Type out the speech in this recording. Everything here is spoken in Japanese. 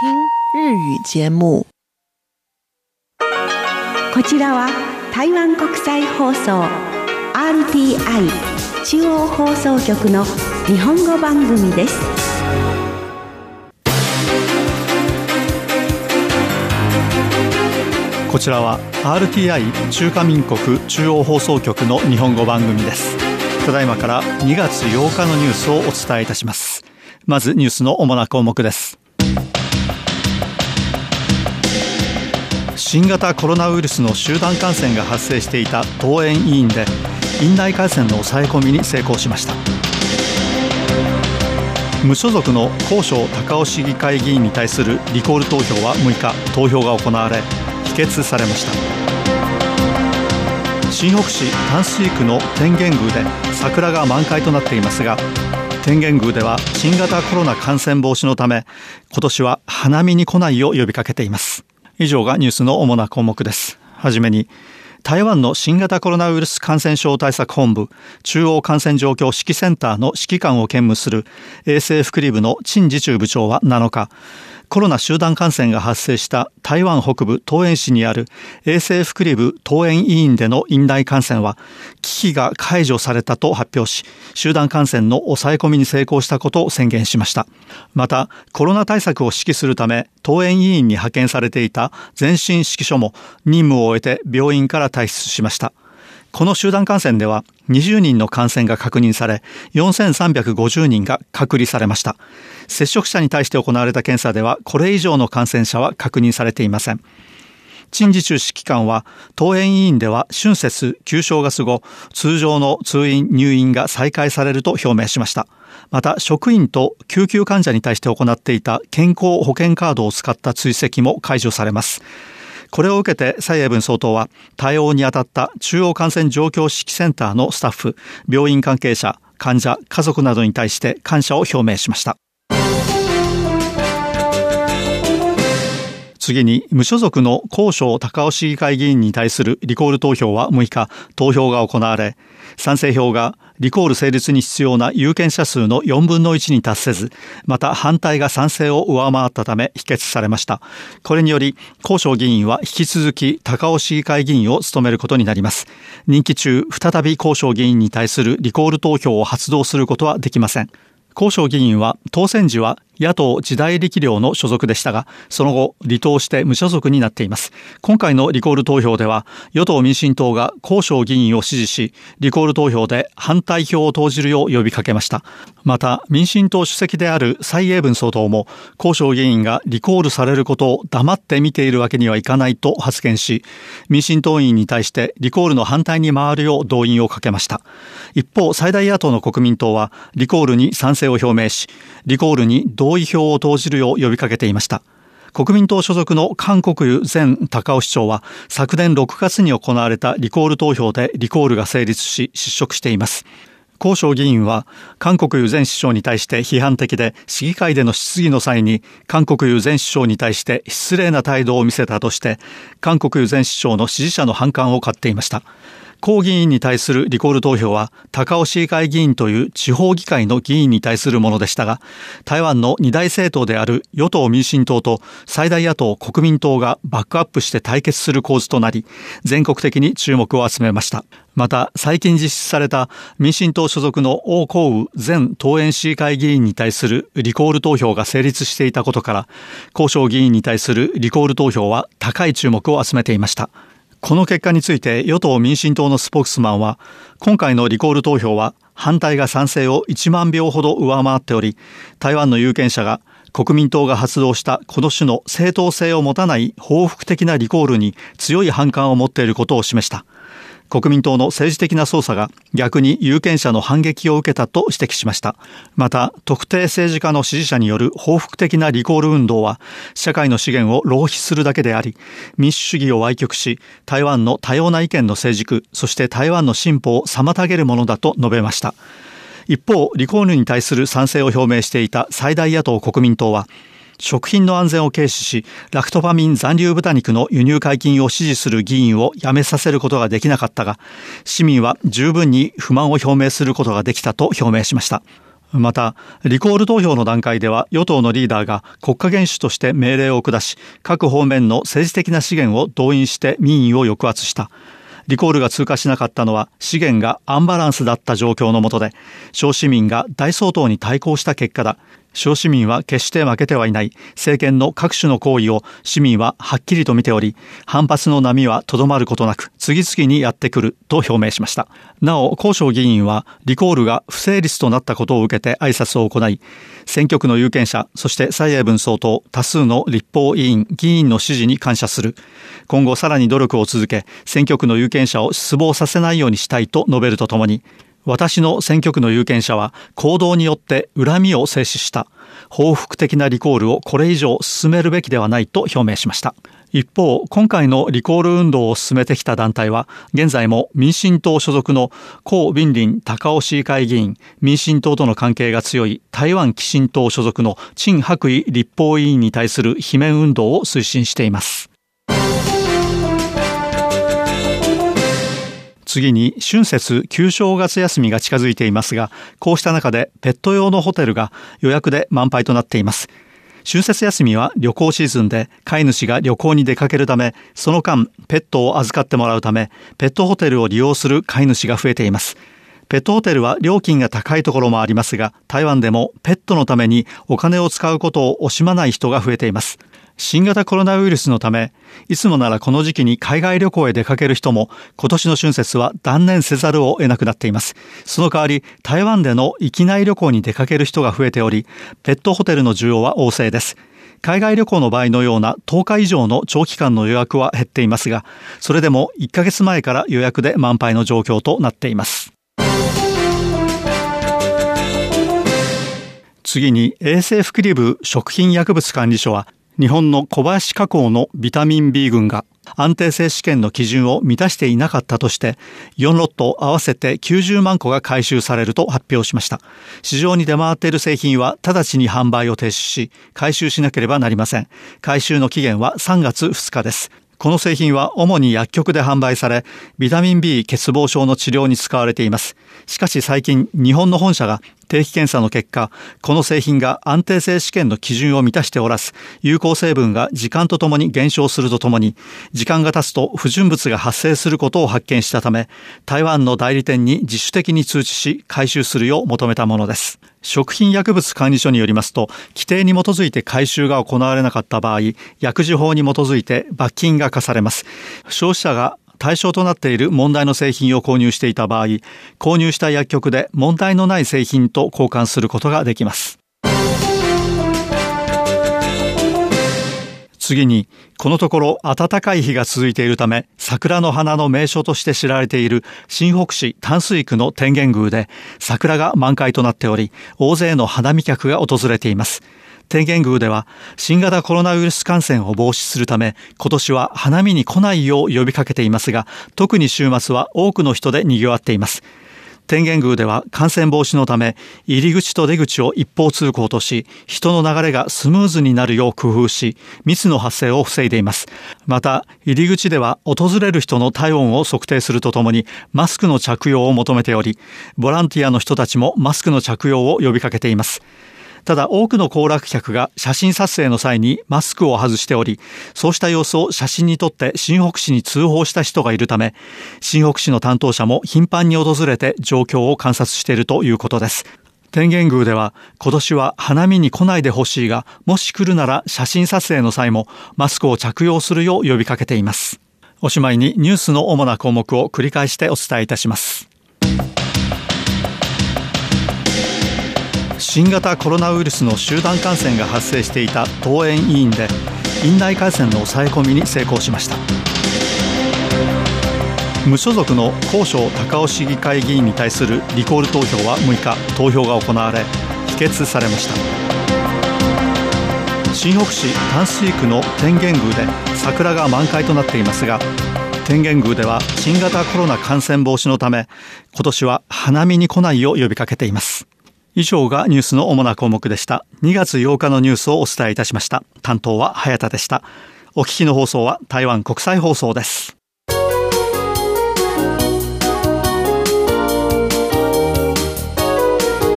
听日语节目。こちらは台湾国際放送 RTI 中央放送局の日本語番組です。こちらは RTI 中華民国中央放送局の日本語番組ですただいまから2月8日のニュースをお伝えいたしますまずニュースの主な項目です新型コロナウイルスの集団感染が発生していた登園委員で院内感染の抑え込みに成功しました。無所属の高渉高尾市議会議員に対するリコール投票は6日投票が行われ否決されました。新北市淡水区の天元宮で桜が満開となっていますが天元宮では新型コロナ感染防止のため今年は花見に来ないよう呼びかけています。以上がニュースの主な項目です。はじめに台湾の新型コロナウイルス感染症対策本部中央感染状況指揮センターの指揮官を兼務する衛生福利部の陳次中部長は7日コロナ集団感染が発生した台湾北部桃園市にある衛生福利部桃園委員での院内感染は危機が解除されたと発表し集団感染の抑え込みに成功したことを宣言しました。またコロナ対策を指揮するため桃園委員に派遣されていた前進指揮所も任務を終えて病院から退出しました。この集団感染では20人の感染が確認され4350人が隔離されました。接触者に対して行われた検査ではこれ以上の感染者は確認されていません。陳時中指揮官は登園委員では春節旧正月後通常の通院入院が再開されると表明しました。また職員と救急患者に対して行っていた健康保険カードを使った追跡も解除されます。これを受けて蔡英文総統は対応に当たった中央感染状況指揮センターのスタッフ、病院関係者、患者、家族などに対して感謝を表明しました。次に無所属の高渉高尾市議会議員に対するリコール投票は6日投票が行われ賛成票がリコール成立に必要な有権者数の4分の1に達せずまた反対が賛成を上回ったため否決されました。これにより高渉議員は引き続き高尾市議会議員を務めることになります。任期中再び高渉議員に対するリコール投票を発動することはできません。高渉議員は当選時は野党時代力量の所属でしたが、その後離党して無所属になっています。今回のリコール投票では、与党民進党が高渉議員を支持し、リコール投票で反対票を投じるよう呼びかけました。また、民進党主席である蔡英文総統も、高渉議員がリコールされることを黙って見ているわけにはいかないと発言し、民進党員に対してリコールの反対に回るよう動員をかけました。一方、最大野党の国民党は、リコールに賛成を表明し、リコールに同意票を投じるよう呼びかけていました。国民党所属の韓国湯前高尾市長は昨年6月に行われたリコール投票でリコールが成立し失職しています。高渉議員は韓国湯前首相に対して批判的で市議会での質疑の際に韓国湯前首相に対して失礼な態度を見せたとして韓国湯前首相の支持者の反感を買っていました。抗議員に対するリコール投票は高尾市議会議員という地方議会の議員に対するものでしたが台湾の二大政党である与党民進党と最大野党国民党がバックアップして対決する構図となり全国的に注目を集めましたまた最近実施された民進党所属の王光宇前党園市議会議員に対するリコール投票が成立していたことから高渉議員に対するリコール投票は高い注目を集めていました。この結果について与党民進党のスポークスマンは今回のリコール投票は反対が賛成を1万票ほど上回っており台湾の有権者が国民党が発動したこの種の正当性を持たない報復的なリコールに強い反感を持っていることを示した。国民党の政治的な操作が逆に有権者の反撃を受けたと指摘しました。また、特定政治家の支持者による報復的なリコール運動は、社会の資源を浪費するだけであり、民主主義を歪曲し、台湾の多様な意見の成熟、そして台湾の進歩を妨げるものだと述べました。一方、リコールに対する賛成を表明していた最大野党国民党は、食品の安全を軽視し、ラクトファミン残留豚肉の輸入解禁を支持する議員を辞めさせることができなかったが、市民は十分に不満を表明することができたと表明しました。また、リコール投票の段階では与党のリーダーが国家元首として命令を下し、各方面の政治的な資源を動員して民意を抑圧した。リコールが通過しなかったのは資源がアンバランスだった状況の下で、小市民が大総統に対抗した結果だ。小市民は決して負けてはいない政権の各種の行為を市民ははっきりと見ており、反発の波はとどまることなく次々にやってくると表明しました。なお、高渉議員はリコールが不成立となったことを受けて挨拶を行い、選挙区の有権者、そして蔡英文総統、多数の立法委員、議員の支持に感謝する。今後さらに努力を続け、選挙区の有権者を失望させないようにしたいと述べるとともに、私の選挙区の有権者は行動によって恨みを制止した。報復的なリコールをこれ以上進めるべきではないと表明しました。一方、今回のリコール運動を進めてきた団体は、現在も民進党所属の江敏林高尾市議会議員、民進党との関係が強い台湾寄進党所属の陳白衣立法委員に対する罷免運動を推進しています。次に春節旧正月休みが近づいていますが、こうした中でペット用のホテルが予約で満杯となっています。春節休みは旅行シーズンで飼い主が旅行に出かけるため、その間ペットを預かってもらうため、ペットホテルを利用する飼い主が増えています。ペットホテルは料金が高いところもありますが、台湾でもペットのためにお金を使うことを惜しまない人が増えています。新型コロナウイルスのため、いつもならこの時期に海外旅行へ出かける人も、今年の春節は断念せざるを得なくなっています。その代わり、台湾での域内旅行に出かける人が増えており、ペットホテルの需要は旺盛です。海外旅行の場合のような10日以上の長期間の予約は減っていますが、それでも1ヶ月前から予約で満杯の状況となっています。次に衛生福利部食品薬物管理所は日本の小林加工のビタミン B 群が安定性試験の基準を満たしていなかったとして、4ロット合わせて90万個が回収されると発表しました。市場に出回っている製品は直ちに販売を停止し、回収しなければなりません。回収の期限は3月2日です。この製品は主に薬局で販売され、ビタミン B 欠乏症の治療に使われています。しかし最近、日本の本社が定期検査の結果、この製品が安定性試験の基準を満たしておらず、有効成分が時間とともに減少するとともに、時間が経つと不純物が発生することを発見したため、台湾の代理店に自主的に通知し、回収するよう求めたものです。食品薬物管理所によりますと、規定に基づいて回収が行われなかった場合、薬事法に基づいて罰金が課されます。消費者が対象となっている問題の製品を購入していた場合、購入した薬局で問題のない製品と交換することができます。次に、このところ暖かい日が続いているため、桜の花の名所として知られている新北市淡水区の天元宮で、桜が満開となっており、大勢の花見客が訪れています。天元宮では新型コロナウイルス感染を防止するため今年は花見に来ないよう呼びかけていますが特に週末は多くの人で賑わっています。天元宮では感染防止のため入り口と出口を一方通行とし人の流れがスムーズになるよう工夫し密の発生を防いでいます。また入り口では訪れる人の体温を測定するとともにマスクの着用を求めておりボランティアの人たちもマスクの着用を呼びかけています。ただ多くの行楽客が写真撮影の際にマスクを外しており、そうした様子を写真に撮って新北市に通報した人がいるため、新北市の担当者も頻繁に訪れて状況を観察しているということです。天元宮では今年は花見に来ないでほしいが、もし来るなら写真撮影の際もマスクを着用するよう呼びかけています。おしまいにニュースの主な項目を繰り返してお伝えいたします。新型コロナウイルスの集団感染が発生していた登園委員で院内感染の抑え込みに成功しました。無所属の高渉高尾市議会議員に対するリコール投票は6日投票が行われ否決されました。新北市淡水区の天元宮で桜が満開となっていますが天元宮では新型コロナ感染防止のため今年は花見に来ないよう呼びかけています。以上がニュースの主な項目でした。2月8日のニュースをお伝えいたしました。担当は早田でした。お聞きの放送は台湾国際放送です。